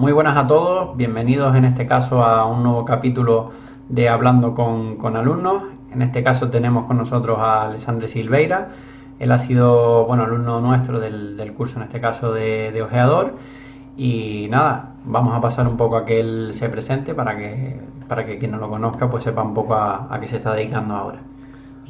Muy buenas a todos, bienvenidos en este caso a un nuevo capítulo de Hablando con, alumnos. En este caso tenemos con nosotros a Alessandro Silveira. Él ha sido bueno, alumno nuestro del, curso, en este caso de, ojeador. Y nada, vamos a pasar un poco a que él se presente para que, para que quien no lo conozca pues sepa un poco a qué se está dedicando ahora.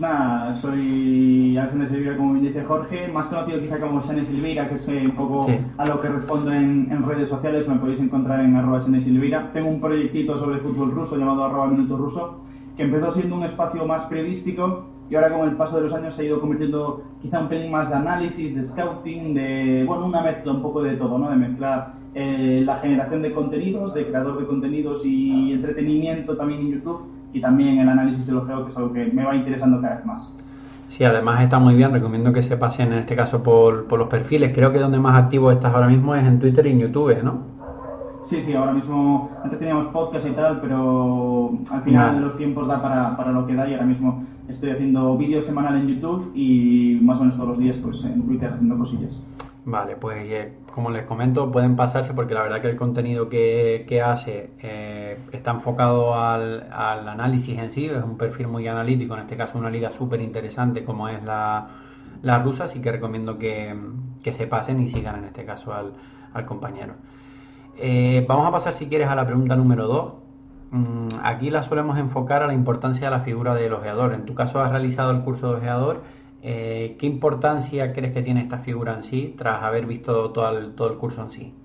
Pues nada, soy Alexander Silveira, como bien dice Jorge, más conocido quizá como Sene Silveira, que es eh, un poco a lo que respondo en, redes sociales, me podéis encontrar en arroba Sene Silveira. Tengo un proyectito sobre fútbol ruso llamado arroba minuto ruso, que empezó siendo un espacio más periodístico y ahora con el paso de los años se ha ido convirtiendo quizá un pelín más de análisis, de scouting, de, bueno, una mezcla un poco de todo, ¿no? De mezclar eh, la generación de contenidos, de creador de contenidos y entretenimiento también en YouTube y también el análisis de los geo, que es algo que me va interesando cada vez más. Sí, además está muy bien, recomiendo que se pasen en este caso por, por los perfiles. Creo que donde más activo estás ahora mismo es en Twitter y en YouTube, ¿no? Sí, sí, ahora mismo, antes teníamos podcast y tal, pero al final los tiempos da para, para, lo que da y ahora mismo estoy haciendo vídeos semanal en YouTube y más o menos todos los días pues en Twitter haciendo cosillas. Vale, pues eh, como les comento, pueden pasarse porque la verdad que el contenido que, hace eh, está enfocado al, análisis en sí, es un perfil muy analítico, en este caso una liga súper interesante como es la, rusa, así que recomiendo que, se pasen y sigan en este caso al, compañero. Eh, vamos a pasar si quieres a la pregunta número 2. Mm, aquí la solemos enfocar a la importancia de la figura del ojeador. En tu caso has realizado el curso de ojeador eh, ¿Qué importancia crees que tiene esta figura en sí tras haber visto todo el, todo el curso en sí?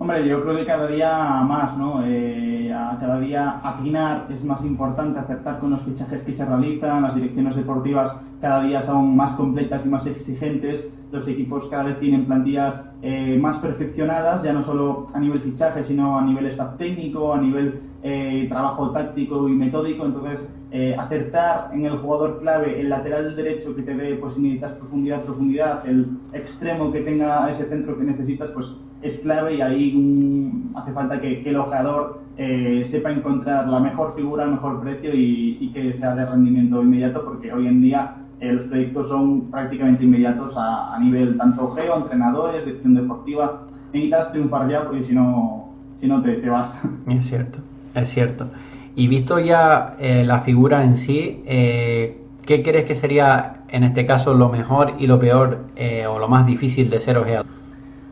Hombre, yo creo que cada día más, ¿no? Eh, cada día afinar es más importante, acertar con los fichajes que se realizan, las direcciones deportivas cada día son más completas y más exigentes, los equipos cada vez tienen plantillas eh, más perfeccionadas, ya no solo a nivel fichaje, sino a nivel staff técnico, a nivel eh, trabajo táctico y metódico, entonces eh, acertar en el jugador clave, el lateral derecho que te dé, pues si necesitas profundidad, profundidad, el extremo que tenga ese centro que necesitas, pues es clave y ahí hace falta que, el ojeador eh, sepa encontrar la mejor figura, el mejor precio y, que sea de rendimiento inmediato, porque hoy en día los proyectos son prácticamente inmediatos a, nivel tanto geo, entrenadores, dirección deportiva. Necesitas triunfar ya porque si no, si no te, te vas. Es cierto. Es cierto. Y visto ya eh, la figura en sí, eh, ¿qué crees que sería en este caso lo mejor y lo peor eh, o lo más difícil de ser ojeador?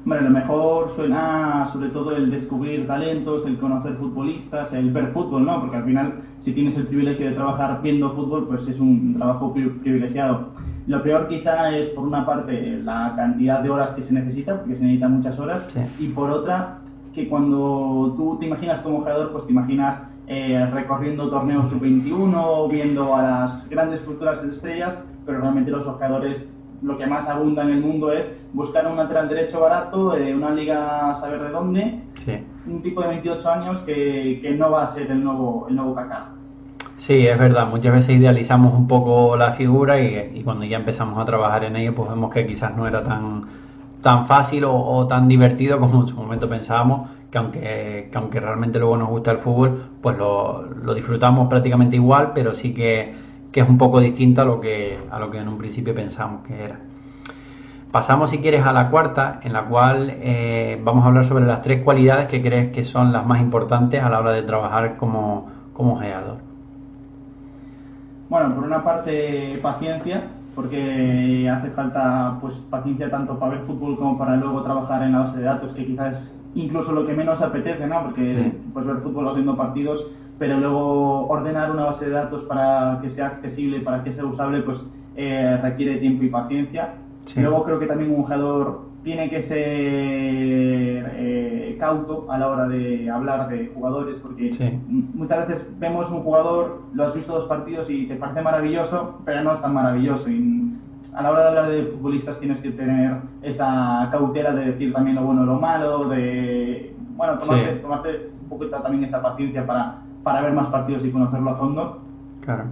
Bueno, lo mejor suena sobre todo el descubrir talentos, el conocer futbolistas, el ver fútbol, ¿no? Porque al final, si tienes el privilegio de trabajar viendo fútbol, pues es un trabajo privilegiado. Lo peor quizá es, por una parte, la cantidad de horas que se necesita, porque se necesitan muchas horas, y por otra, que cuando tú te imaginas como jugador, pues te imaginas eh, recorriendo torneos sub-21, viendo a las grandes futuras estrellas, pero realmente los jugadores lo que más abunda en el mundo es buscar un lateral derecho barato, de una liga a saber de dónde, un tipo de 28 años que, que, no va a ser el nuevo, el nuevo Kaká. Sí, es verdad, muchas veces idealizamos un poco la figura y, y, cuando ya empezamos a trabajar en ello, pues vemos que quizás no era tan tan fácil o, tan divertido como en su momento pensábamos, que aunque, aunque realmente luego nos gusta el fútbol, pues lo, disfrutamos prácticamente igual, pero sí que, es un poco distinto a lo, que, a lo que en un principio pensamos que era. Pasamos, si quieres, a la cuarta, en la cual eh, vamos a hablar sobre las tres cualidades que crees que son las más importantes a la hora de trabajar como, como geador. Bueno, por una parte, paciencia, porque hace falta pues paciencia tanto para ver fútbol como para luego trabajar en la base de datos, que quizás incluso lo que menos apetece, ¿no? Porque pues ver fútbol haciendo partidos, pero luego ordenar una base de datos para que sea accesible, para que sea usable, pues eh, requiere tiempo y paciencia. Luego creo que también un jugador tiene que ser eh, cauto a la hora de hablar de jugadores, porque muchas veces vemos un jugador, lo has visto dos partidos y te parece maravilloso, pero no es tan maravilloso. Y a la hora de hablar de futbolistas tienes que tener esa cautela de decir también lo bueno y lo malo, de bueno, tomarte, un poquito también esa paciencia para, para ver más partidos y conocerlo a fondo. Claro.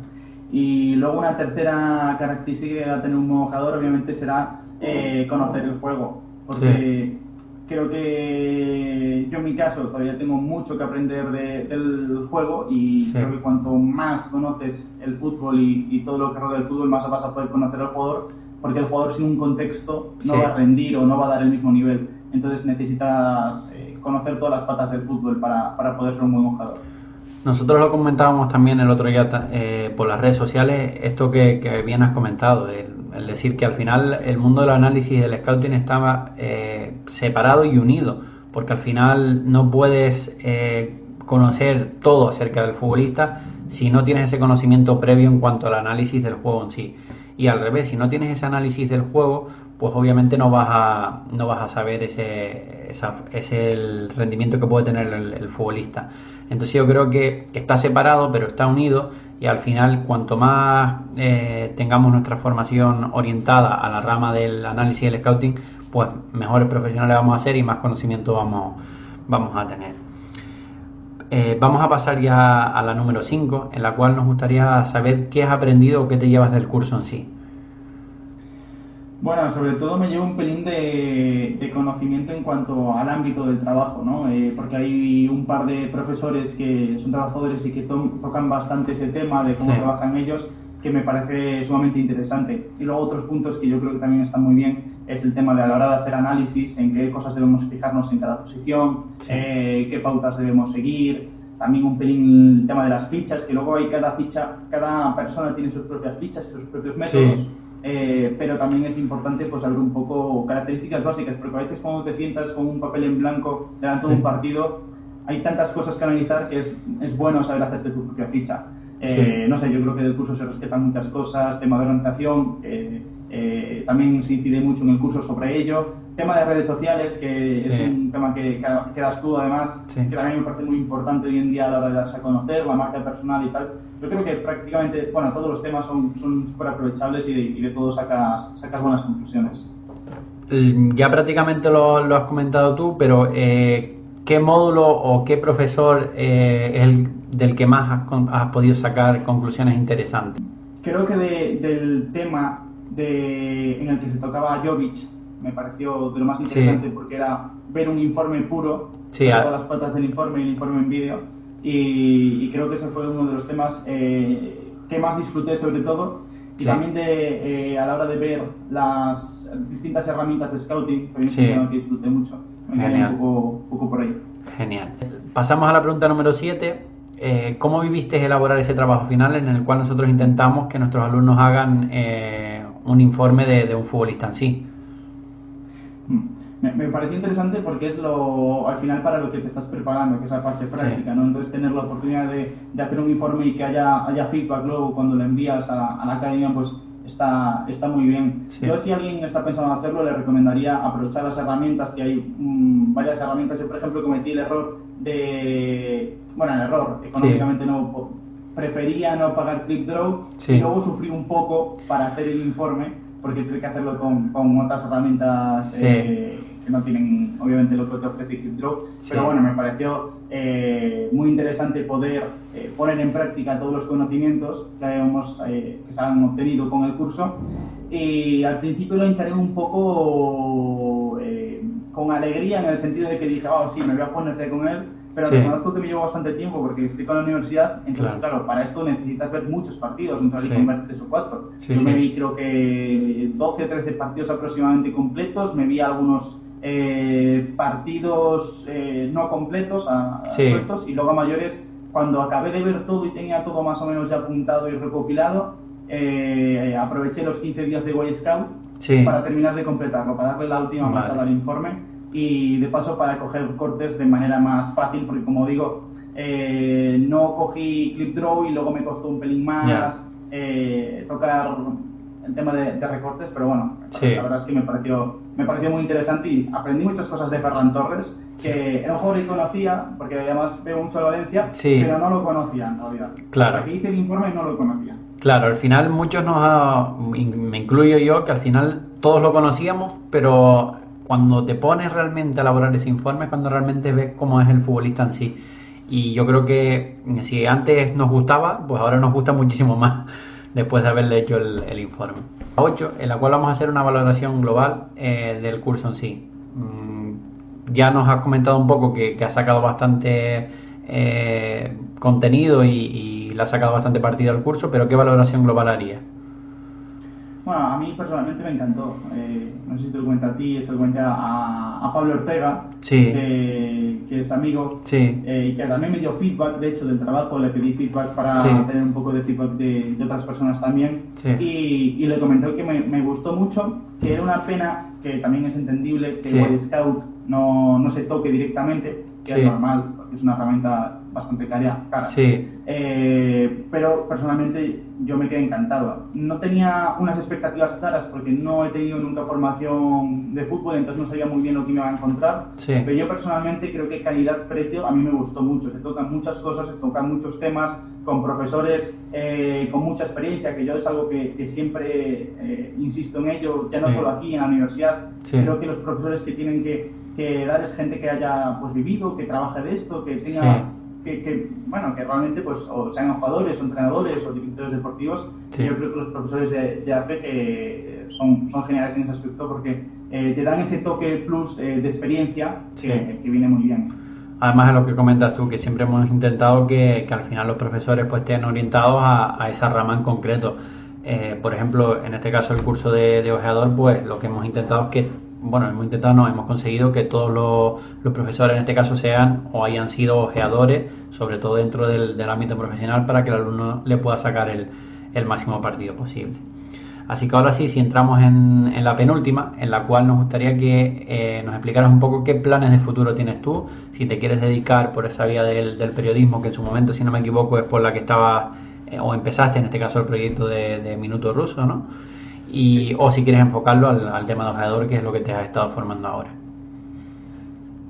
Y luego una tercera característica que va a tener un jugador obviamente será eh, conocer el juego porque creo que yo en mi caso todavía tengo mucho que aprender del juego y creo que cuanto más conoces el fútbol y, todo lo que rodea el fútbol, más vas a poder conocer al jugador, porque el jugador sin un contexto no va a rendir o no va a dar el mismo nivel. Entonces necesitas eh, conocer todas las patas del fútbol para, para poder ser un buen jugador. Nosotros lo comentábamos también el otro día eh, por las redes sociales, esto que, que bien has comentado, el, decir que al final el mundo del análisis y del scouting estaba eh, separado y unido, porque al final no puedes eh, conocer todo acerca del futbolista si no tienes ese conocimiento previo en cuanto al análisis del juego en sí. Y al revés, si no tienes ese análisis del juego, pues obviamente no vas a, no vas a saber ese, ese el rendimiento que puede tener el, futbolista. Entonces yo creo que está separado, pero está unido y al final cuanto más eh, tengamos nuestra formación orientada a la rama del análisis y el scouting, pues mejores profesionales vamos a ser y más conocimiento vamos, vamos a tener. Eh, vamos a pasar ya a la número 5, en la cual nos gustaría saber qué has aprendido o qué te llevas del curso en sí. Bueno, sobre todo me llevo un pelín de, conocimiento en cuanto al ámbito del trabajo, ¿no? Eh, porque hay un par de profesores que son trabajadores y que tocan bastante ese tema de cómo trabajan ellos, que me parece sumamente interesante. Y luego otros puntos que yo creo que también están muy bien es el tema de a la hora de hacer análisis, en qué cosas debemos fijarnos en cada posición, eh, qué pautas debemos seguir, también un pelín el tema de las fichas, que luego hay cada ficha, cada persona tiene sus propias fichas y sus propios métodos. Eh, pero también es importante pues saber un poco características básicas, porque a veces cuando te sientas con un papel en blanco delante de un partido, hay tantas cosas que analizar que es, es bueno saber hacerte tu propia ficha. Eh, no sé, yo creo que del curso se respetan muchas cosas, tema de organización, eh, también se incide mucho en el curso sobre ello. Tema de redes sociales, que es un tema que, que, das tú además, que también me parece muy importante hoy en día a la hora de darse a conocer, la marca personal y tal. Yo creo que prácticamente, bueno, todos los temas son súper aprovechables y, de, todos sacas, sacas buenas conclusiones. Ya prácticamente lo, has comentado tú, pero eh, ¿qué módulo o qué profesor eh, es el del que más has, podido sacar conclusiones interesantes? Creo que del tema de, en el que se tocaba Jovic me pareció de lo más interesante porque era ver un informe puro, todas las patas del informe y el informe en vídeo, y, creo que ese fue uno de los temas eh, que más disfruté sobre todo, y también de, eh, a la hora de ver las distintas herramientas de scouting, que disfruté mucho, me un poco, poco por ahí. Genial. Pasamos a la pregunta número 7 eh, ¿cómo viviste elaborar ese trabajo final en el cual nosotros intentamos que nuestros alumnos hagan eh, un informe de, un futbolista en sí? Me, me, pareció interesante porque es lo al final para lo que te estás preparando, que es la parte práctica, ¿no? Entonces tener la oportunidad de, hacer un informe y que haya, haya feedback luego cuando lo envías a, la academia, pues está, está muy bien. Yo si alguien está pensando en hacerlo, le recomendaría aprovechar las herramientas, que hay mm, varias herramientas. Yo, por ejemplo, cometí el error de bueno, el error, económicamente no prefería no pagar ClipDraw y luego sufrí un poco para hacer el informe porque tuve que hacerlo con, con otras herramientas eh, que no tienen obviamente lo que ofrece ClipDraw, pero bueno, me pareció eh, muy interesante poder eh, poner en práctica todos los conocimientos que, habíamos, que se han obtenido con el curso. Y al principio lo encaré un poco con alegría en el sentido de que dije, oh sí, me voy a ponerte con él pero sí. reconozco que me llevo bastante tiempo porque estoy con la universidad, entonces claro, para esto necesitas ver muchos partidos, no te sí. tres o cuatro. Yo me vi creo que 12 o 13 partidos aproximadamente completos, me vi algunos eh, partidos eh, no completos, a, sueltos, y luego a mayores, cuando acabé de ver todo y tenía todo más o menos ya apuntado y recopilado, eh, aproveché los 15 días de Boy Scout para terminar de completarlo, para darle la última vale. marcha al informe y de paso para coger cortes de manera más fácil, porque como digo, eh, no cogí clip draw y luego me costó un pelín más eh, tocar el tema de, recortes, pero bueno, la verdad es que me pareció, me pareció muy interesante y aprendí muchas cosas de Ferran Torres, que era un jugador que conocía, porque además veo mucho a Valencia, pero no lo conocía en realidad. Claro. que hice el informe no lo conocía. Claro, al final muchos nos, me incluyo yo, que al final todos lo conocíamos, pero cuando te pones realmente a elaborar ese informe, cuando realmente ves cómo es el futbolista en sí. Y yo creo que si antes nos gustaba, pues ahora nos gusta muchísimo más después de haberle hecho el, informe. 8, en la cual vamos a hacer una valoración global eh, del curso en sí. Mm, ya nos has comentado un poco que, que has sacado bastante eh, contenido y, y, le has sacado bastante partido al curso, pero ¿qué valoración global harías? Bueno, a mí personalmente me encantó. Eh, no sé si te lo cuento a ti, se lo cuenta a, Pablo Ortega, que, es amigo Sí. eh, y que también me dio feedback, de hecho, del trabajo, le pedí feedback para Sí. tener un poco de feedback de, de otras personas también. Y, y le comenté que me, me gustó mucho, que era una pena, que también es entendible, que. Boy Scout no, no se toque directamente, que es normal, porque es una herramienta bastante cara. cara. Sí. Eh, pero personalmente yo me quedé encantado. No tenía unas expectativas claras porque no he tenido nunca formación de fútbol, entonces no sabía muy bien lo que me iba a encontrar. Sí. Pero yo personalmente creo que calidad-precio a mí me gustó mucho. Se tocan muchas cosas, se tocan muchos temas con profesores eh, con mucha experiencia, que yo es algo que, que siempre eh, insisto en ello, ya no Sí. solo aquí en la universidad. Sí. Creo que los profesores que tienen que, que dar es gente que haya pues vivido, que trabaje de esto, que tenga. Que, que, bueno, que realmente pues o sean jugadores, o entrenadores o directores deportivos. Sí. Yo creo que los profesores de, de AFE que son, son geniales en ese aspecto porque eh, te dan ese toque plus eh, de experiencia que, Sí. que viene muy bien. Además es lo que comentas tú, que siempre hemos intentado que, que al final los profesores pues estén orientados a, a esa rama en concreto. Eh, por ejemplo, en este caso el curso de, de ojeador, pues lo que hemos intentado es que, bueno, hemos intentado, hemos conseguido que todos los, los profesores en este caso sean o hayan sido ojeadores, sobre todo dentro del, del ámbito profesional, para que el alumno le pueda sacar el, el máximo partido posible. Así que ahora sí, si entramos en, en la penúltima, en la cual nos gustaría que eh, nos explicaras un poco qué planes de futuro tienes tú, si te quieres dedicar por esa vía del, del periodismo, que en su momento, si no me equivoco, es por la que estaba eh, o empezaste, en este caso, el proyecto de Minuto Ruso, ¿no? Y, O si quieres enfocarlo al, al tema de ojeador, que es lo que te has estado formando ahora.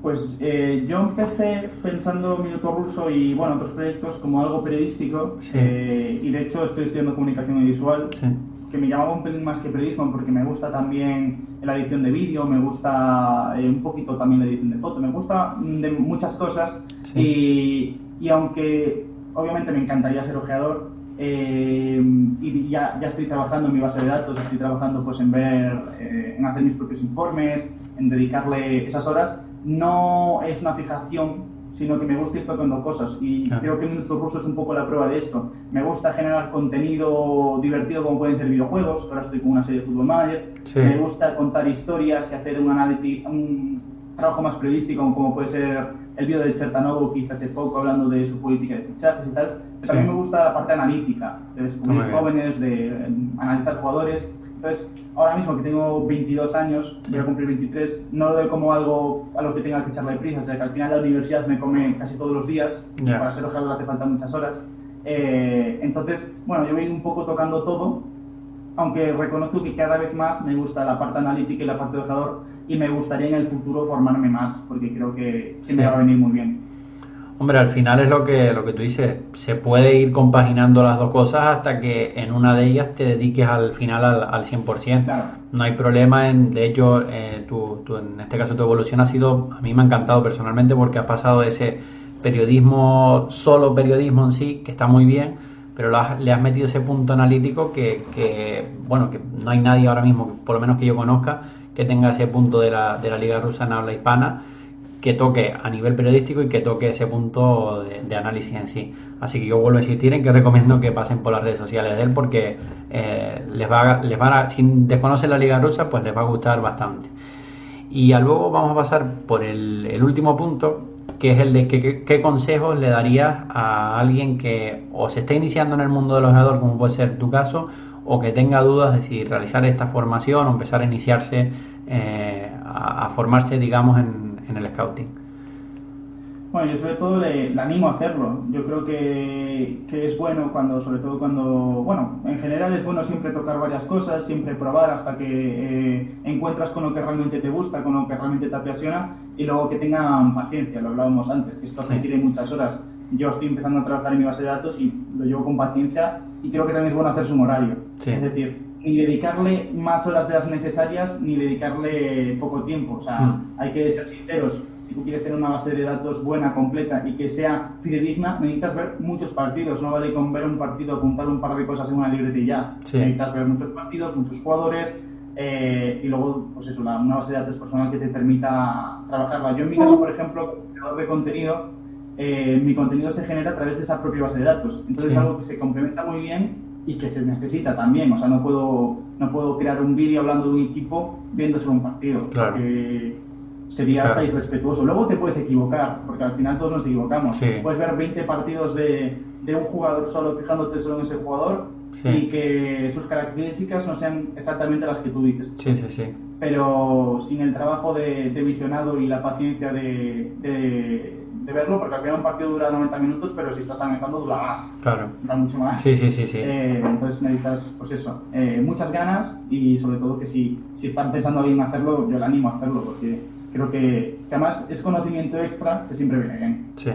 Pues eh, yo empecé pensando Minuto Ruso y bueno, otros proyectos como algo periodístico Sí. eh, y de hecho estoy estudiando comunicación audiovisual Sí, que me llamaba un pelín más que periodismo porque me gusta también la edición de vídeo, me gusta eh, un poquito también la edición de foto, me gusta mm, de muchas cosas y, y aunque obviamente me encantaría ser ojeador eh, y ya, ya estoy trabajando en mi base de datos, estoy trabajando pues en ver, eh, en hacer mis propios informes, en dedicarle esas horas, no es una fijación sino que me gusta ir tocando cosas y Claro. creo que Minuto Ruso es un poco la prueba de esto. Me gusta generar contenido divertido como pueden ser videojuegos, ahora estoy con una serie de Football Manager, Sí. me gusta contar historias y hacer un análisis, un trabajo más periodístico como puede ser el vídeo de Chertanovo que hice hace poco hablando de su política de fichajes y tal. Sí. También me gusta la parte analítica, de descubrir jóvenes, de eh, analizar jugadores. Entonces, ahora mismo que tengo 22 años, voy a cumplir 23, no lo veo como algo a lo que tenga que echarle prisa, o sea que al final la universidad me come casi todos los días, y Ya. para ser ojeador hace falta muchas horas. Eh, entonces, bueno, yo voy un poco tocando todo, aunque reconozco que cada vez más me gusta la parte analítica y la parte de ojeador, y me gustaría en el futuro formarme más, porque creo que, que Sí. me va a venir muy bien. Hombre, al final es lo que, lo que tú dices, se puede ir compaginando las dos cosas hasta que en una de ellas te dediques al final al, al 100%. Claro. No hay problema, en, de hecho, eh, tu- tu- en este caso tu evolución ha sido, a mí me ha encantado personalmente porque has pasado de ese periodismo, solo periodismo en sí, que está muy bien, pero lo has- le has metido ese punto analítico que, que, bueno, que no hay nadie ahora mismo, por lo menos que yo conozca, que tenga ese punto de la, de la Liga Rusa en habla hispana que toque a nivel periodístico y que toque ese punto de, análisis en sí. Así que yo vuelvo a insistir en que recomiendo que pasen por las redes sociales de él porque eh, les va, a- les van a, si desconocen la liga rusa, pues les va a gustar bastante. Y ya luego vamos a pasar por el, último punto, que es el de qué consejos le darías a alguien que o se está iniciando en el mundo del ojeador, como puede ser tu caso, o que tenga dudas de si realizar esta formación o empezar a iniciarse, eh, a, a formarse, digamos, en, en el scouting. Bueno, yo sobre todo le, le animo a hacerlo. Yo creo que, que es bueno cuando, sobre todo cuando, bueno, en general es bueno siempre tocar varias cosas, siempre probar hasta que eh, encuentras con lo que realmente te gusta, con lo que realmente te apasiona y luego que tengan paciencia, lo hablábamos antes, que esto Sí. requiere muchas horas. Yo estoy empezando a trabajar en mi base de datos y lo llevo con paciencia y creo que también es bueno hacer un horario. Sí. Es decir, ni dedicarle más horas de las necesarias ni dedicarle poco tiempo. O sea, Mm. hay que ser sinceros. Si tú quieres tener una base de datos buena, completa y que sea fidedigna, necesitas ver muchos partidos. No vale con ver un partido, apuntar un par de cosas en una libreta y ya. Sí. Necesitas ver muchos partidos, muchos jugadores eh, y luego, pues eso, la- una base de datos personal que te permita trabajarla. Yo en mi caso, por ejemplo, como creador de contenido, eh, mi contenido se genera a través de esa propia base de datos. Entonces Sí. es algo que se complementa muy bien y que se necesita también. O sea, no puedo, no puedo crear un vídeo hablando de un equipo viendo solo un partido. Claro. Porque sería hasta irrespetuoso. Luego te puedes equivocar, porque al final todos nos equivocamos. Puedes ver 20 partidos de, de, un jugador solo, fijándote solo en ese jugador, y que sus características no sean exactamente las que tú dices. Sí, sí, sí. Pero sin el trabajo de, visionado y la paciencia de, de, verlo, porque al final un partido dura 90 minutos, pero si estás analizando dura más. Claro. Dura mucho más. Sí, sí, sí. sí. Eh, entonces necesitas, pues eso, eh, muchas ganas y sobre todo que si, si están pensando alguien hacerlo, yo le animo a hacerlo, porque creo que, que además es conocimiento extra que siempre viene bien. Sí.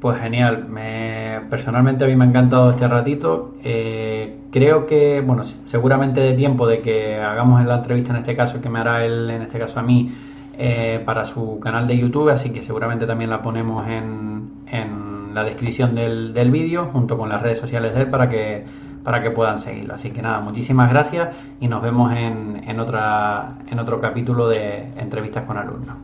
Pues genial, me, personalmente a mí me ha encantado este ratito. Eh, creo que, bueno, seguramente de tiempo de que hagamos la entrevista en este caso, que me hará él, en este caso a mí, eh, para su canal de YouTube, así que seguramente también la ponemos en, en la descripción del, del vídeo, junto con las redes sociales de él, para que, para que puedan seguirlo. Así que nada, muchísimas gracias y nos vemos en, en, otra, en otro capítulo de entrevistas con alumnos.